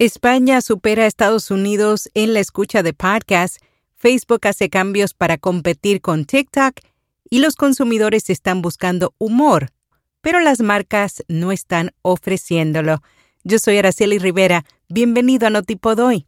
España supera a Estados Unidos en la escucha de podcasts, Facebook hace cambios para competir con TikTok y los consumidores están buscando humor, pero las marcas no están ofreciéndolo. Yo soy Araceli Rivera, bienvenido a Notipod hoy.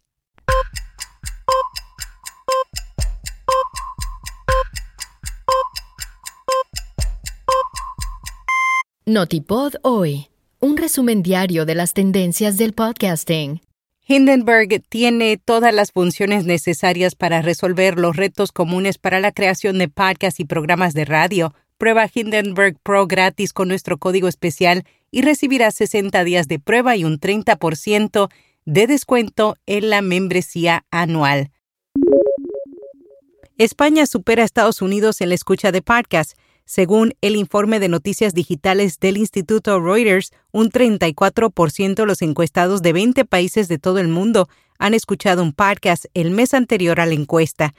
Notipod hoy un resumen diario de las tendencias del podcasting. Hindenburg tiene todas las funciones necesarias para resolver los retos comunes para la creación de podcasts y programas de radio. Prueba Hindenburg Pro gratis con nuestro código especial y recibirás 60 días de prueba y un 30% de descuento en la membresía anual. España supera a Estados Unidos en la escucha de podcasts. Según el informe de noticias digitales del Instituto Reuters, un 34% de los encuestados de 20 países de todo el mundo han escuchado un podcast el mes anterior a la encuesta.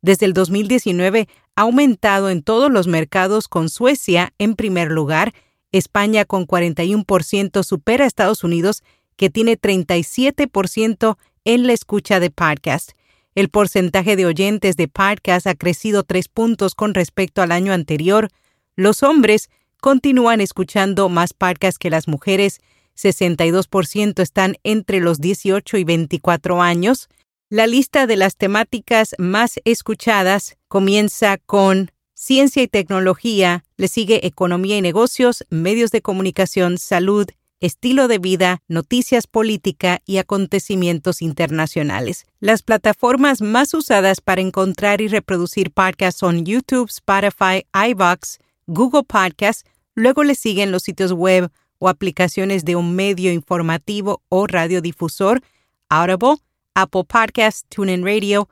Desde el 2019 ha aumentado en todos los mercados con Suecia en primer lugar, España con 41% supera a Estados Unidos que tiene 37% en la escucha de podcast. El porcentaje de oyentes de podcast ha crecido tres puntos con respecto al año anterior. Los hombres continúan escuchando más podcasts que las mujeres. 62% están entre los 18 y 24 años. La lista de las temáticas más escuchadas comienza con ciencia y tecnología, le sigue economía y negocios, medios de comunicación, salud, estilo de vida, noticias política y acontecimientos internacionales. Las plataformas más usadas para encontrar y reproducir podcasts son YouTube, Spotify, iVoox, Google Podcasts, luego le siguen los sitios web o aplicaciones de un medio informativo o radiodifusor, Audible, Apple Podcasts, TuneIn Radio,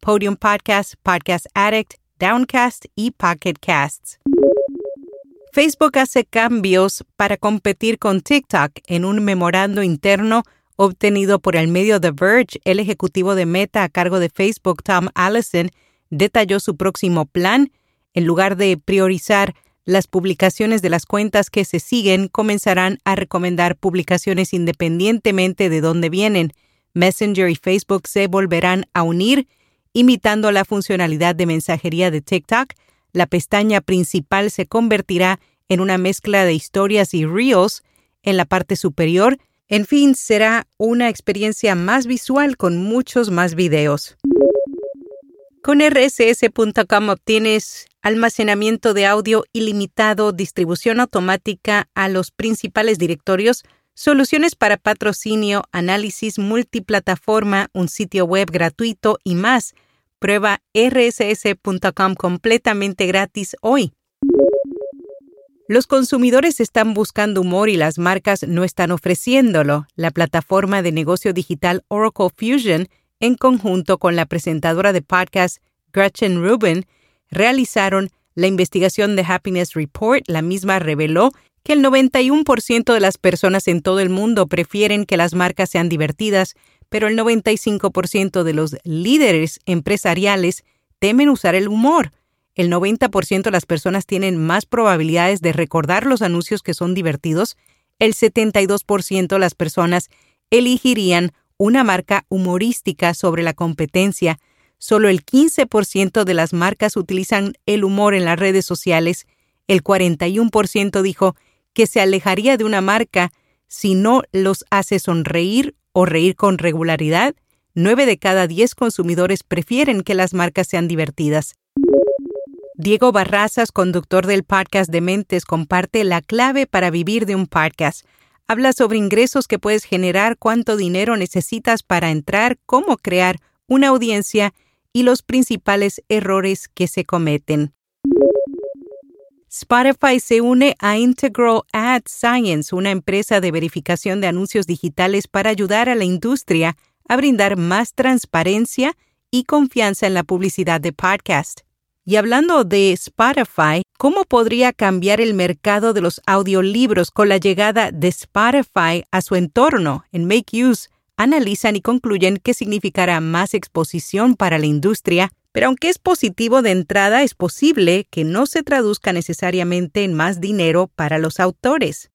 Podium Podcasts, Podcast Addict, Downcast y Pocket Casts. Facebook hace cambios para competir con TikTok en un memorando interno obtenido por el medio The Verge. El ejecutivo de Meta a cargo de Facebook, Tom Allison, detalló su próximo plan. En lugar de priorizar las publicaciones de las cuentas que se siguen, comenzarán a recomendar publicaciones independientemente de dónde vienen. Messenger y Facebook se volverán a unir, imitando la funcionalidad de mensajería de TikTok la pestaña principal se convertirá en una mezcla de historias y reels en la parte superior. En fin, será una experiencia más visual con muchos más videos. Con rss.com obtienes almacenamiento de audio ilimitado, distribución automática a los principales directorios, soluciones para patrocinio, análisis multiplataforma, un sitio web gratuito y más. Prueba rss.com completamente gratis hoy. Los consumidores están buscando humor y las marcas no están ofreciéndolo. La plataforma de negocio digital Oracle Fusion, en conjunto con la presentadora de podcast Gretchen Rubin, realizaron la investigación de Happiness Report. La misma reveló que el 91% de las personas en todo el mundo prefieren que las marcas sean divertidas, pero el 95% de los líderes empresariales temen usar el humor. El 90% de las personas tienen más probabilidades de recordar los anuncios que son divertidos. El 72% de las personas elegirían una marca humorística sobre la competencia. Solo el 15% de las marcas utilizan el humor en las redes sociales. El 41% dijo que se alejaría de una marca si no los hace sonreír o reír con regularidad, 9 de cada 10 consumidores prefieren que las marcas sean divertidas. Diego Barrazas, conductor del podcast de Mentes, comparte la clave para vivir de un podcast. Habla sobre ingresos que puedes generar, cuánto dinero necesitas para entrar, cómo crear una audiencia y los principales errores que se cometen. Spotify se une a Integral Ad Science, una empresa de verificación de anuncios digitales para ayudar a la industria a brindar más transparencia y confianza en la publicidad de podcast. Y hablando de Spotify, ¿cómo podría cambiar el mercado de los audiolibros con la llegada de Spotify a su entorno? En Make Use analizan y concluyen que significará más exposición para la industria pero aunque es positivo de entrada, es posible que no se traduzca necesariamente en más dinero para los autores.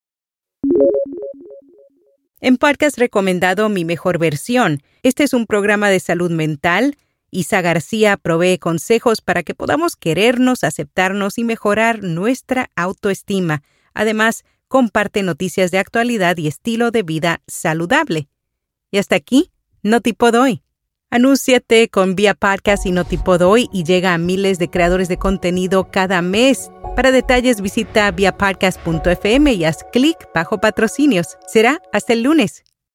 En podcast recomendado Mi Mejor Versión. Este es un programa de salud mental. Isa García provee consejos para que podamos querernos, aceptarnos y mejorar nuestra autoestima. Además, comparte noticias de actualidad y estilo de vida saludable. Y hasta aquí, no tipo doy. Anúnciate con Vía Podcast y no tipo doy y llega a miles de creadores de contenido cada mes. Para detalles visita viapodcast.fm y haz clic bajo patrocinios. Será hasta el lunes.